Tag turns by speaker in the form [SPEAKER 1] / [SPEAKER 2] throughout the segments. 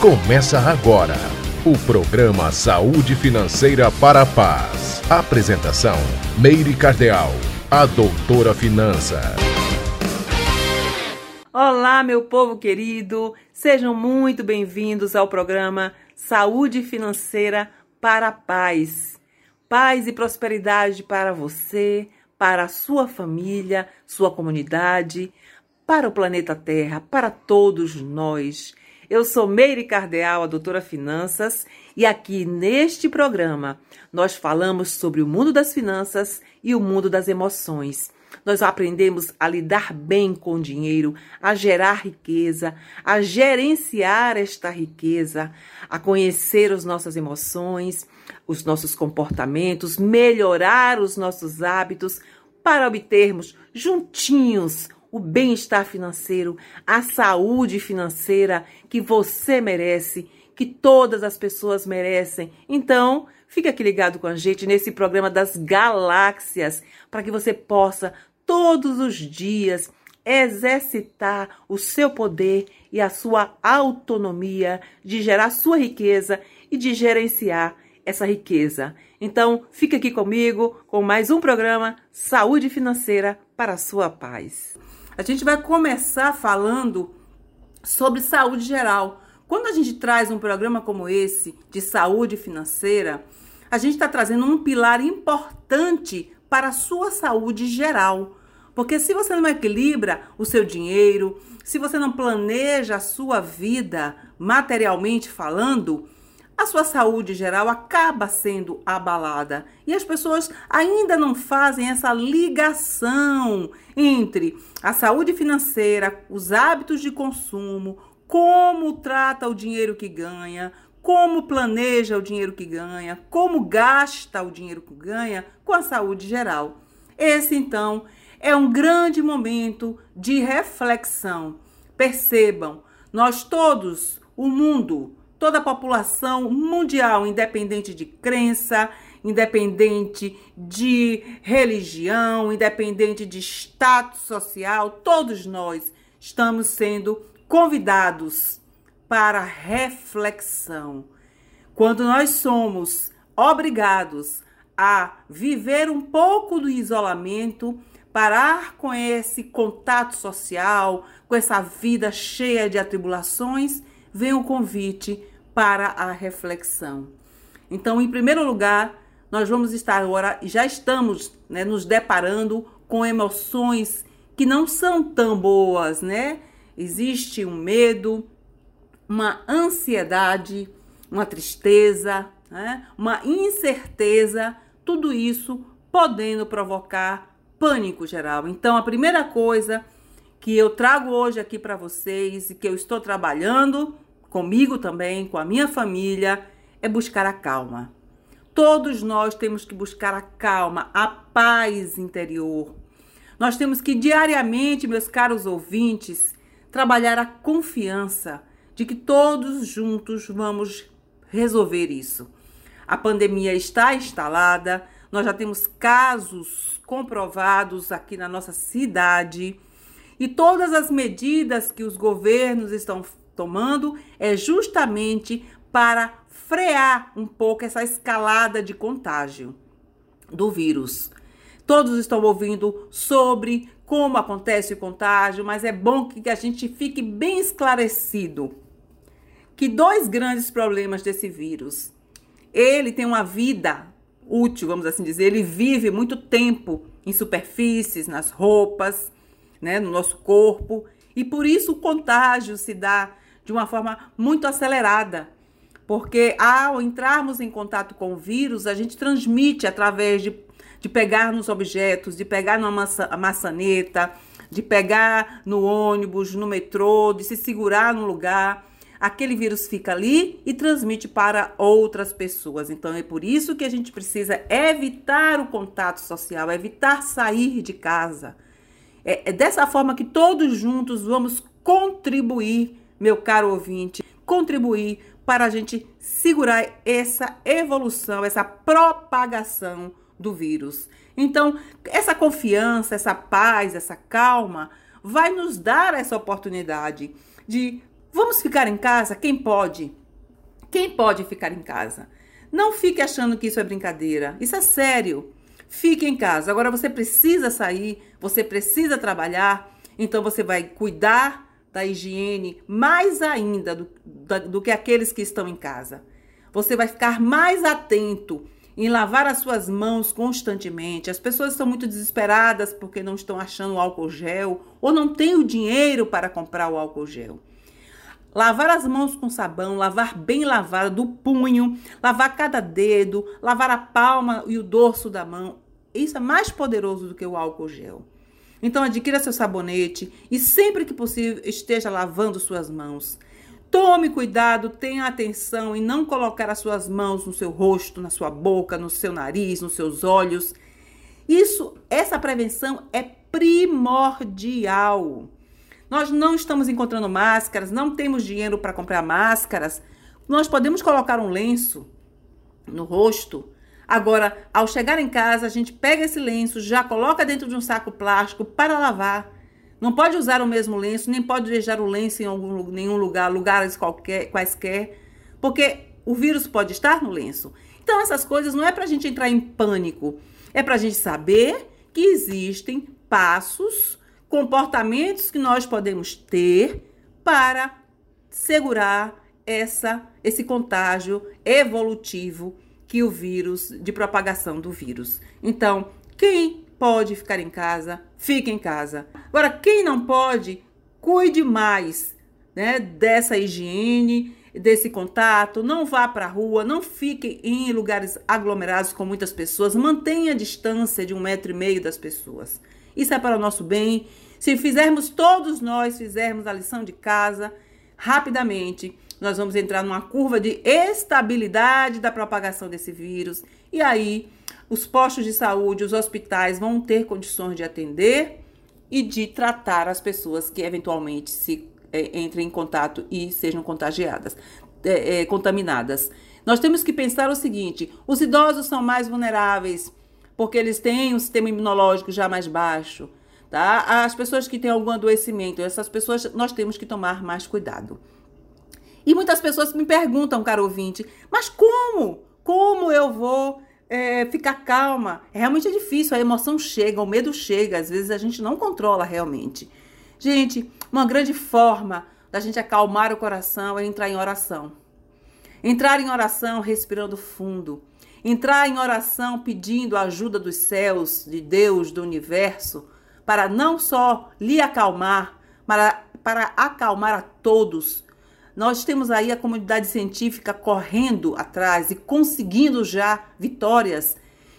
[SPEAKER 1] Começa agora o programa Saúde Financeira para a Paz. Apresentação: Meire Cardeal, a doutora Finança.
[SPEAKER 2] Olá, meu povo querido, sejam muito bem-vindos ao programa Saúde Financeira para a Paz. Paz e prosperidade para você, para a sua família, sua comunidade, para o planeta Terra, para todos nós. Eu sou Meire Cardeal, a doutora Finanças, e aqui neste programa nós falamos sobre o mundo das finanças e o mundo das emoções. Nós aprendemos a lidar bem com o dinheiro, a gerar riqueza, a gerenciar esta riqueza, a conhecer as nossas emoções, os nossos comportamentos, melhorar os nossos hábitos para obtermos juntinhos o bem-estar financeiro, a saúde financeira que você merece, que todas as pessoas merecem. Então, fica aqui ligado com a gente nesse programa das galáxias, para que você possa todos os dias exercitar o seu poder e a sua autonomia de gerar sua riqueza e de gerenciar essa riqueza. Então, fica aqui comigo com mais um programa Saúde Financeira para a sua paz. A gente vai começar falando sobre saúde geral. Quando a gente traz um programa como esse de saúde financeira, a gente está trazendo um pilar importante para a sua saúde geral. Porque se você não equilibra o seu dinheiro, se você não planeja a sua vida materialmente falando, a sua saúde geral acaba sendo abalada e as pessoas ainda não fazem essa ligação entre a saúde financeira, os hábitos de consumo, como trata o dinheiro que ganha, como planeja o dinheiro que ganha, como gasta o dinheiro que ganha com a saúde geral. Esse então é um grande momento de reflexão. Percebam, nós todos, o mundo, toda a população mundial, independente de crença, independente de religião, independente de status social, todos nós estamos sendo convidados para reflexão. Quando nós somos obrigados a viver um pouco do isolamento, parar com esse contato social, com essa vida cheia de atribulações, vem o convite para a reflexão. Então, em primeiro lugar, nós vamos estar agora, já estamos né, nos deparando com emoções que não são tão boas, né? Existe um medo, uma ansiedade, uma tristeza, né? uma incerteza, tudo isso podendo provocar pânico geral. Então, a primeira coisa que eu trago hoje aqui para vocês e que eu estou trabalhando comigo também, com a minha família, é buscar a calma. Todos nós temos que buscar a calma, a paz interior. Nós temos que diariamente, meus caros ouvintes, trabalhar a confiança de que todos juntos vamos resolver isso. A pandemia está instalada, nós já temos casos comprovados aqui na nossa cidade e todas as medidas que os governos estão tomando é justamente para frear um pouco essa escalada de contágio do vírus. Todos estão ouvindo sobre como acontece o contágio, mas é bom que a gente fique bem esclarecido que dois grandes problemas desse vírus. Ele tem uma vida útil, vamos assim dizer, ele vive muito tempo em superfícies, nas roupas, né, no nosso corpo, e por isso o contágio se dá de uma forma muito acelerada. Porque ao entrarmos em contato com o vírus, a gente transmite através de, de pegar nos objetos, de pegar numa maça, maçaneta, de pegar no ônibus, no metrô, de se segurar no lugar. Aquele vírus fica ali e transmite para outras pessoas. Então é por isso que a gente precisa evitar o contato social, evitar sair de casa. É, é dessa forma que todos juntos vamos contribuir meu caro ouvinte, contribuir para a gente segurar essa evolução, essa propagação do vírus. Então, essa confiança, essa paz, essa calma vai nos dar essa oportunidade de Vamos ficar em casa? Quem pode? Quem pode ficar em casa? Não fique achando que isso é brincadeira. Isso é sério. Fique em casa. Agora você precisa sair, você precisa trabalhar, então você vai cuidar da higiene mais ainda do, do que aqueles que estão em casa. Você vai ficar mais atento em lavar as suas mãos constantemente. As pessoas estão muito desesperadas porque não estão achando álcool gel ou não têm o dinheiro para comprar o álcool gel. Lavar as mãos com sabão, lavar bem lavada do punho, lavar cada dedo, lavar a palma e o dorso da mão. Isso é mais poderoso do que o álcool gel. Então adquira seu sabonete e sempre que possível esteja lavando suas mãos. Tome cuidado, tenha atenção em não colocar as suas mãos no seu rosto, na sua boca, no seu nariz, nos seus olhos. Isso, essa prevenção é primordial. Nós não estamos encontrando máscaras, não temos dinheiro para comprar máscaras. Nós podemos colocar um lenço no rosto. Agora, ao chegar em casa, a gente pega esse lenço, já coloca dentro de um saco plástico para lavar. Não pode usar o mesmo lenço, nem pode deixar o lenço em algum, nenhum lugar, lugares qualquer, quaisquer, porque o vírus pode estar no lenço. Então, essas coisas não é para a gente entrar em pânico, é para a gente saber que existem passos comportamentos que nós podemos ter para segurar essa esse contágio evolutivo que o vírus de propagação do vírus. Então, quem pode ficar em casa, fique em casa. Agora, quem não pode, cuide mais, né, dessa higiene, desse contato, não vá para a rua, não fique em lugares aglomerados com muitas pessoas, mantenha a distância de um metro e meio das pessoas. Isso é para o nosso bem. Se fizermos todos nós, fizermos a lição de casa, rapidamente nós vamos entrar numa curva de estabilidade da propagação desse vírus. E aí, os postos de saúde, os hospitais vão ter condições de atender e de tratar as pessoas que eventualmente se é, entrem em contato e sejam contagiadas, é, é, contaminadas. Nós temos que pensar o seguinte: os idosos são mais vulneráveis porque eles têm um sistema imunológico já mais baixo. Tá? As pessoas que têm algum adoecimento, essas pessoas nós temos que tomar mais cuidado. E muitas pessoas me perguntam, caro ouvinte, mas como? Como eu vou é, ficar calma? Realmente é difícil, a emoção chega, o medo chega, às vezes a gente não controla realmente. Gente, uma grande forma da gente acalmar o coração é entrar em oração. Entrar em oração respirando fundo entrar em oração pedindo a ajuda dos céus, de Deus, do universo, para não só lhe acalmar, para, para acalmar a todos. Nós temos aí a comunidade científica correndo atrás e conseguindo já vitórias.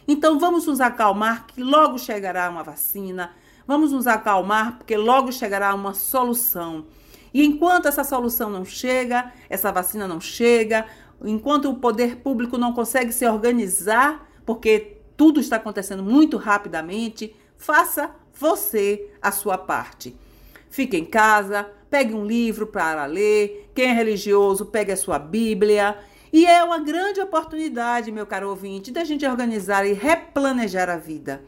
[SPEAKER 2] Então vamos nos acalmar que logo chegará uma vacina. Vamos nos acalmar porque logo chegará uma solução. E enquanto essa solução não chega, essa vacina não chega, enquanto o poder público não consegue se organizar, porque tudo está acontecendo muito rapidamente, faça você a sua parte. Fique em casa, pegue um livro para ler, quem é religioso, pegue a sua Bíblia. E é uma grande oportunidade, meu caro ouvinte, da gente organizar e replanejar a vida.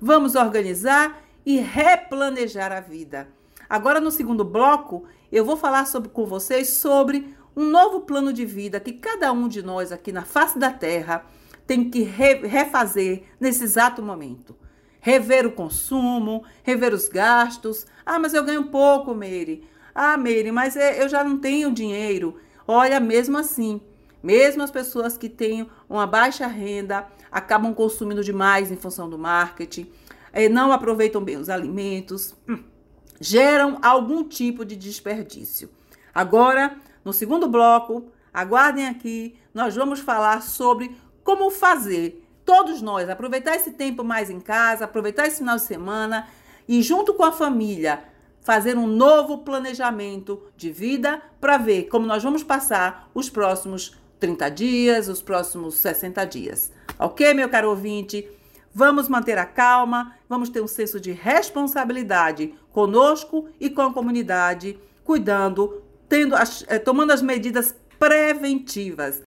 [SPEAKER 2] Vamos organizar e replanejar a vida. Agora, no segundo bloco, eu vou falar sobre, com vocês sobre um novo plano de vida que cada um de nós aqui na face da terra tem que re refazer nesse exato momento. Rever o consumo, rever os gastos. Ah, mas eu ganho pouco, Meire. Ah, Meire, mas é, eu já não tenho dinheiro. Olha, mesmo assim, mesmo as pessoas que têm uma baixa renda acabam consumindo demais em função do marketing, eh, não aproveitam bem os alimentos, hum, geram algum tipo de desperdício. Agora, no segundo bloco, aguardem aqui, nós vamos falar sobre como fazer todos nós aproveitar esse tempo mais em casa, aproveitar esse final de semana e junto com a família fazer um novo planejamento de vida para ver como nós vamos passar os próximos 30 dias, os próximos 60 dias. OK, meu caro ouvinte? Vamos manter a calma, vamos ter um senso de responsabilidade conosco e com a comunidade, cuidando tendo as, eh, tomando as medidas preventivas.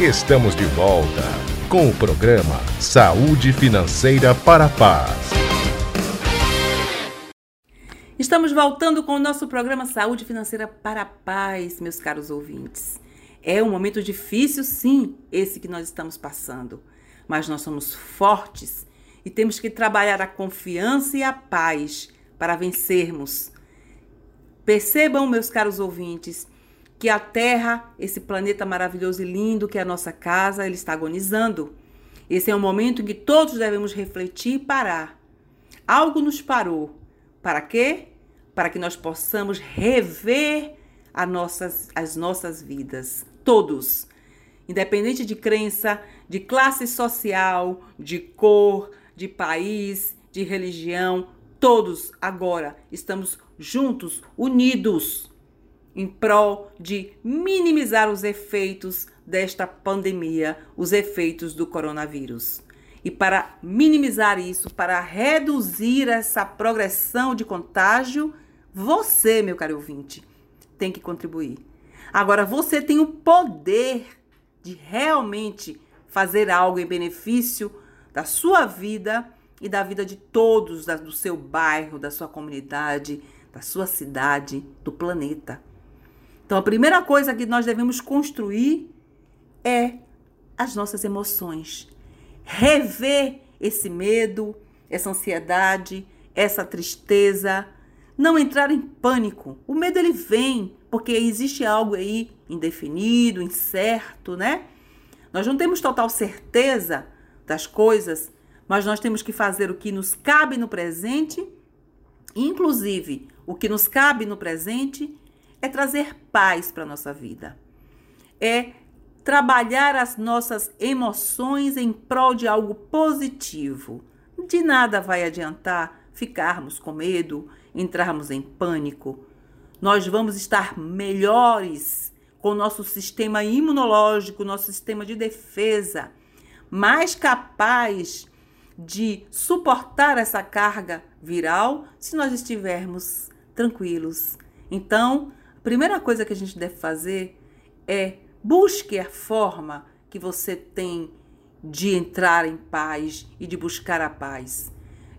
[SPEAKER 1] Estamos de volta com o programa Saúde Financeira para a Paz.
[SPEAKER 2] Estamos voltando com o nosso programa Saúde Financeira para a Paz, meus caros ouvintes. É um momento difícil, sim, esse que nós estamos passando, mas nós somos fortes e temos que trabalhar a confiança e a paz para vencermos. Percebam, meus caros ouvintes, que a Terra, esse planeta maravilhoso e lindo que é a nossa casa, ele está agonizando. Esse é um momento em que todos devemos refletir e parar. Algo nos parou para quê? Para que nós possamos rever nossas, as nossas vidas. Todos. Independente de crença, de classe social, de cor, de país, de religião, todos agora estamos juntos, unidos, em prol de minimizar os efeitos desta pandemia, os efeitos do coronavírus. E para minimizar isso, para reduzir essa progressão de contágio, você, meu caro ouvinte, tem que contribuir. Agora, você tem o poder de realmente fazer algo em benefício da sua vida e da vida de todos, do seu bairro, da sua comunidade, da sua cidade, do planeta. Então, a primeira coisa que nós devemos construir é as nossas emoções rever esse medo, essa ansiedade, essa tristeza, não entrar em pânico. O medo ele vem porque existe algo aí indefinido, incerto, né? Nós não temos total certeza das coisas, mas nós temos que fazer o que nos cabe no presente. Inclusive, o que nos cabe no presente é trazer paz para nossa vida. É trabalhar as nossas emoções em prol de algo positivo. De nada vai adiantar ficarmos com medo, entrarmos em pânico. Nós vamos estar melhores com o nosso sistema imunológico, nosso sistema de defesa, mais capaz de suportar essa carga viral se nós estivermos tranquilos. Então, a primeira coisa que a gente deve fazer é Busque a forma que você tem de entrar em paz e de buscar a paz.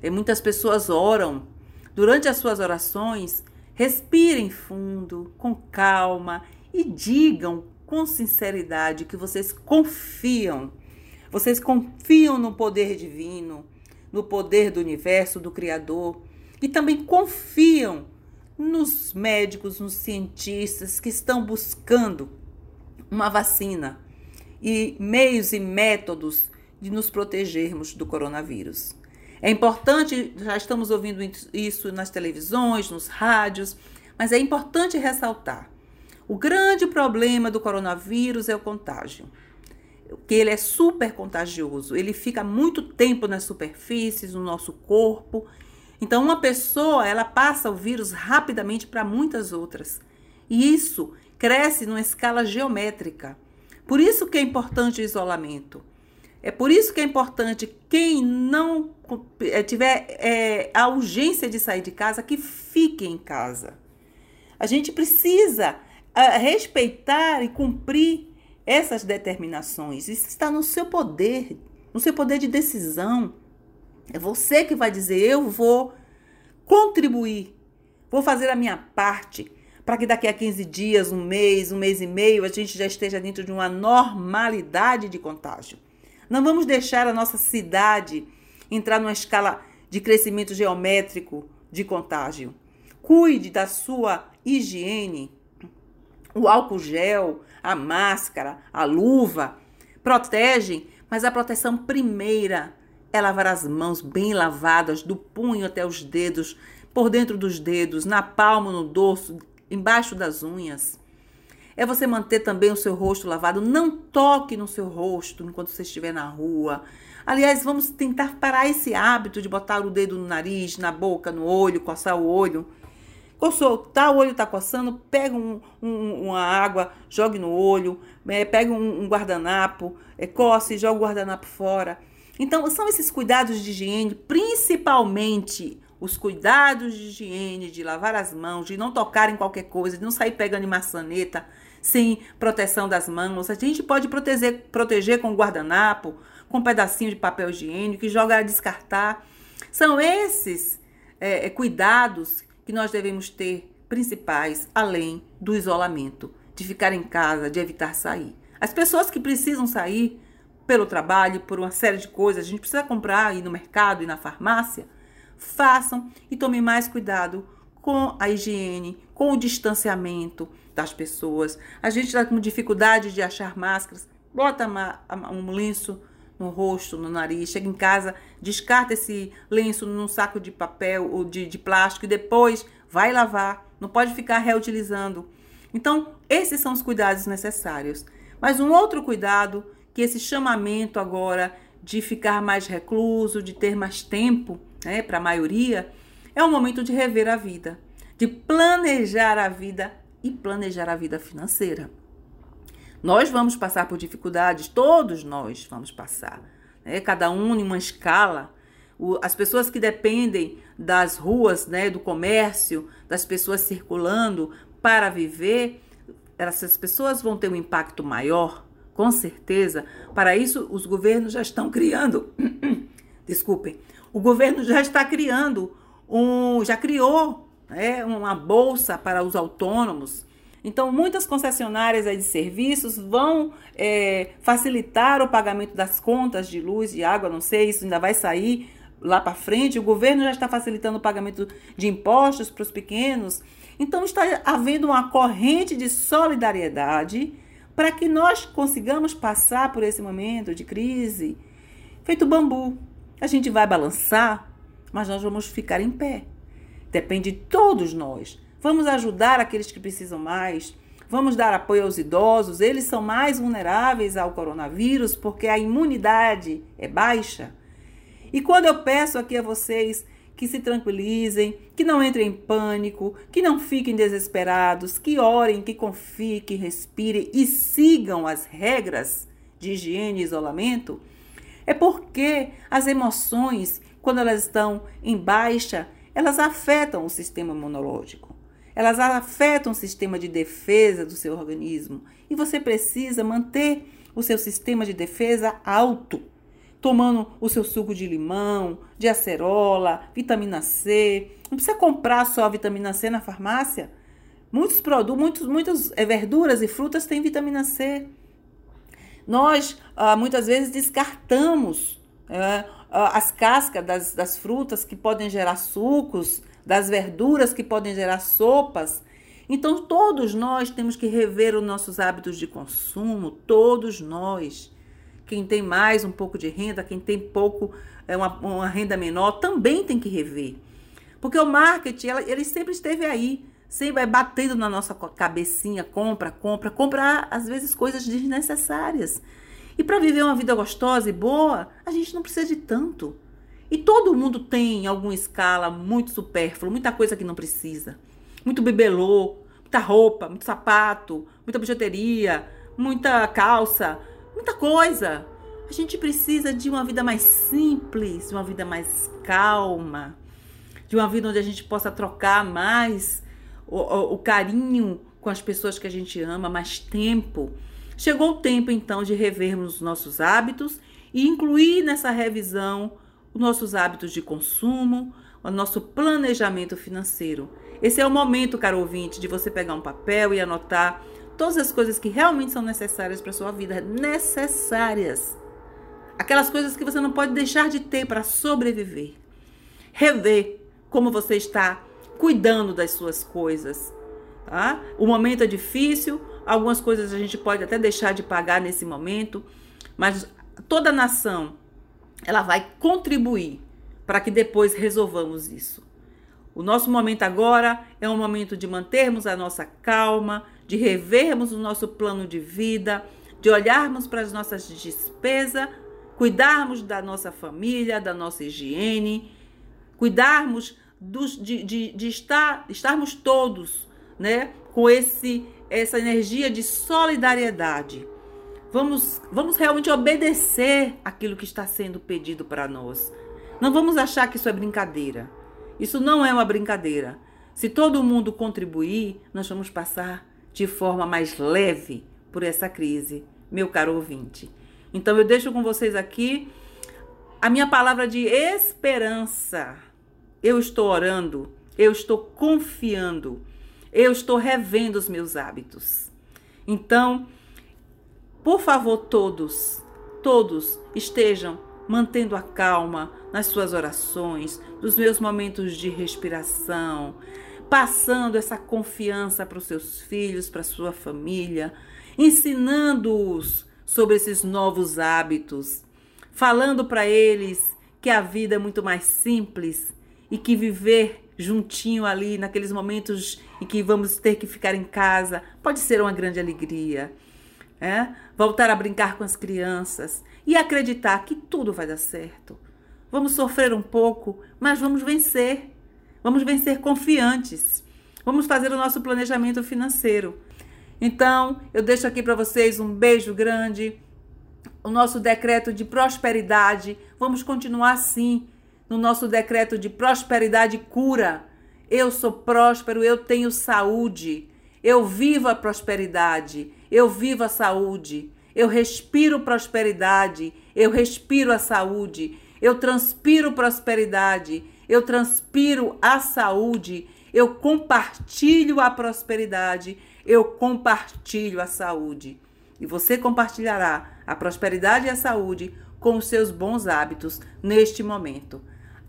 [SPEAKER 2] E muitas pessoas oram. Durante as suas orações, respirem fundo, com calma e digam com sinceridade que vocês confiam. Vocês confiam no poder divino, no poder do universo, do Criador, e também confiam nos médicos, nos cientistas que estão buscando uma vacina e meios e métodos de nos protegermos do coronavírus. É importante, já estamos ouvindo isso nas televisões, nos rádios, mas é importante ressaltar: o grande problema do coronavírus é o contágio. Que ele é super contagioso, ele fica muito tempo nas superfícies, no nosso corpo. Então, uma pessoa, ela passa o vírus rapidamente para muitas outras. E isso cresce numa escala geométrica. Por isso que é importante o isolamento. É por isso que é importante quem não é, tiver é, a urgência de sair de casa, que fique em casa. A gente precisa é, respeitar e cumprir essas determinações. Isso está no seu poder, no seu poder de decisão. É você que vai dizer: eu vou contribuir, vou fazer a minha parte para que daqui a 15 dias, um mês, um mês e meio, a gente já esteja dentro de uma normalidade de contágio. Não vamos deixar a nossa cidade entrar numa escala de crescimento geométrico de contágio. Cuide da sua higiene, o álcool gel, a máscara, a luva, protegem, mas a proteção primeira é lavar as mãos bem lavadas, do punho até os dedos, por dentro dos dedos, na palma, no dorso, embaixo das unhas. É você manter também o seu rosto lavado. Não toque no seu rosto enquanto você estiver na rua. Aliás, vamos tentar parar esse hábito de botar o dedo no nariz, na boca, no olho, coçar o olho. Coçou, tá, o olho tá coçando, pega um, um, uma água, jogue no olho, é, pega um, um guardanapo, é, e joga o guardanapo fora. Então, são esses cuidados de higiene, principalmente os cuidados de higiene, de lavar as mãos, de não tocar em qualquer coisa, de não sair pegando em maçaneta sem proteção das mãos. A gente pode proteger, proteger com guardanapo, com um pedacinho de papel higiênico e jogar a descartar. São esses é, é, cuidados que nós devemos ter principais além do isolamento, de ficar em casa, de evitar sair. As pessoas que precisam sair pelo trabalho, por uma série de coisas, a gente precisa comprar ir no mercado e na farmácia, façam e tomem mais cuidado com a higiene, com o distanciamento das pessoas. A gente está com dificuldade de achar máscaras, bota um lenço no rosto, no nariz, chega em casa, descarta esse lenço num saco de papel ou de, de plástico e depois vai lavar, não pode ficar reutilizando. Então, esses são os cuidados necessários. Mas um outro cuidado, que esse chamamento agora de ficar mais recluso, de ter mais tempo, né, para a maioria, é o momento de rever a vida, de planejar a vida e planejar a vida financeira. Nós vamos passar por dificuldades, todos nós vamos passar, né? cada um em uma escala. O, as pessoas que dependem das ruas, né, do comércio, das pessoas circulando para viver, essas pessoas vão ter um impacto maior, com certeza. Para isso, os governos já estão criando. Desculpem. O governo já está criando um, já criou né, uma bolsa para os autônomos então, muitas concessionárias de serviços vão é, facilitar o pagamento das contas de luz e água, não sei, isso ainda vai sair lá para frente. O governo já está facilitando o pagamento de impostos para os pequenos. Então, está havendo uma corrente de solidariedade para que nós consigamos passar por esse momento de crise. Feito bambu, a gente vai balançar, mas nós vamos ficar em pé. Depende de todos nós. Vamos ajudar aqueles que precisam mais. Vamos dar apoio aos idosos, eles são mais vulneráveis ao coronavírus porque a imunidade é baixa. E quando eu peço aqui a vocês que se tranquilizem, que não entrem em pânico, que não fiquem desesperados, que orem, que confiem, que respirem e sigam as regras de higiene e isolamento, é porque as emoções, quando elas estão em baixa, elas afetam o sistema imunológico. Elas afetam o sistema de defesa do seu organismo e você precisa manter o seu sistema de defesa alto, tomando o seu suco de limão, de acerola, vitamina C. Não precisa comprar só vitamina C na farmácia. Muitos produtos, muitos, muitas eh, verduras e frutas têm vitamina C. Nós ah, muitas vezes descartamos é, as cascas das, das frutas que podem gerar sucos, das verduras que podem gerar sopas. Então, todos nós temos que rever os nossos hábitos de consumo, todos nós. Quem tem mais um pouco de renda, quem tem pouco, é uma, uma renda menor, também tem que rever. Porque o marketing, ela, ele sempre esteve aí, sempre vai batendo na nossa cabecinha, compra, compra, compra, às vezes coisas desnecessárias. E para viver uma vida gostosa e boa, a gente não precisa de tanto. E todo mundo tem, em alguma escala, muito supérfluo, muita coisa que não precisa. Muito bibelô, muita roupa, muito sapato, muita bijuteria, muita calça, muita coisa. A gente precisa de uma vida mais simples, de uma vida mais calma, de uma vida onde a gente possa trocar mais o, o, carinho com as pessoas que a gente ama, mais tempo. Chegou o tempo então de revermos os nossos hábitos e incluir nessa revisão os nossos hábitos de consumo, o nosso planejamento financeiro. Esse é o momento, caro ouvinte, de você pegar um papel e anotar todas as coisas que realmente são necessárias para sua vida, necessárias. Aquelas coisas que você não pode deixar de ter para sobreviver. Rever como você está cuidando das suas coisas. Tá? O momento é difícil, algumas coisas a gente pode até deixar de pagar nesse momento, mas toda nação ela vai contribuir para que depois resolvamos isso. O nosso momento agora é um momento de mantermos a nossa calma, de revermos o nosso plano de vida, de olharmos para as nossas despesas, cuidarmos da nossa família, da nossa higiene, cuidarmos dos, de, de, de estar, estarmos todos né, com esse, essa energia de solidariedade Vamos, vamos realmente obedecer aquilo que está sendo pedido para nós. Não vamos achar que isso é brincadeira. Isso não é uma brincadeira. Se todo mundo contribuir, nós vamos passar de forma mais leve por essa crise, meu caro ouvinte. Então eu deixo com vocês aqui a minha palavra de esperança. Eu estou orando eu estou confiando, eu estou revendo os meus hábitos. Então, por favor, todos, todos estejam mantendo a calma nas suas orações, nos meus momentos de respiração, passando essa confiança para os seus filhos, para a sua família, ensinando-os sobre esses novos hábitos, falando para eles que a vida é muito mais simples e que viver juntinho ali naqueles momentos em que vamos ter que ficar em casa pode ser uma grande alegria. É? Voltar a brincar com as crianças e acreditar que tudo vai dar certo. Vamos sofrer um pouco, mas vamos vencer. Vamos vencer confiantes. Vamos fazer o nosso planejamento financeiro. Então, eu deixo aqui para vocês um beijo grande. O nosso decreto de prosperidade. Vamos continuar assim no nosso decreto de prosperidade e cura. Eu sou próspero, eu tenho saúde. Eu vivo a prosperidade, eu vivo a saúde. Eu respiro prosperidade, eu respiro a saúde. Eu transpiro prosperidade, eu transpiro a saúde, eu compartilho a prosperidade, eu compartilho a saúde. E você compartilhará a prosperidade e a saúde com os seus bons hábitos neste momento.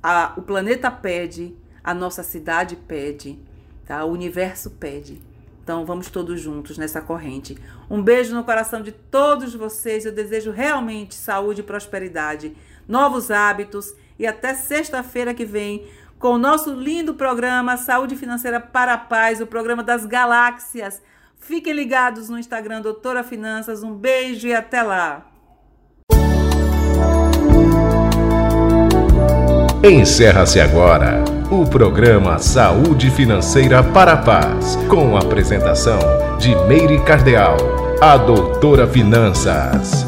[SPEAKER 2] A, o planeta pede, a nossa cidade pede, tá? o universo pede. Então vamos todos juntos nessa corrente. Um beijo no coração de todos vocês. Eu desejo realmente saúde e prosperidade, novos hábitos e até sexta-feira que vem com o nosso lindo programa Saúde Financeira para a Paz, o programa das galáxias. Fiquem ligados no Instagram Doutora Finanças. Um beijo e até lá.
[SPEAKER 1] Encerra-se agora o programa Saúde Financeira para a Paz, com a apresentação de Meire Cardeal, a Doutora Finanças.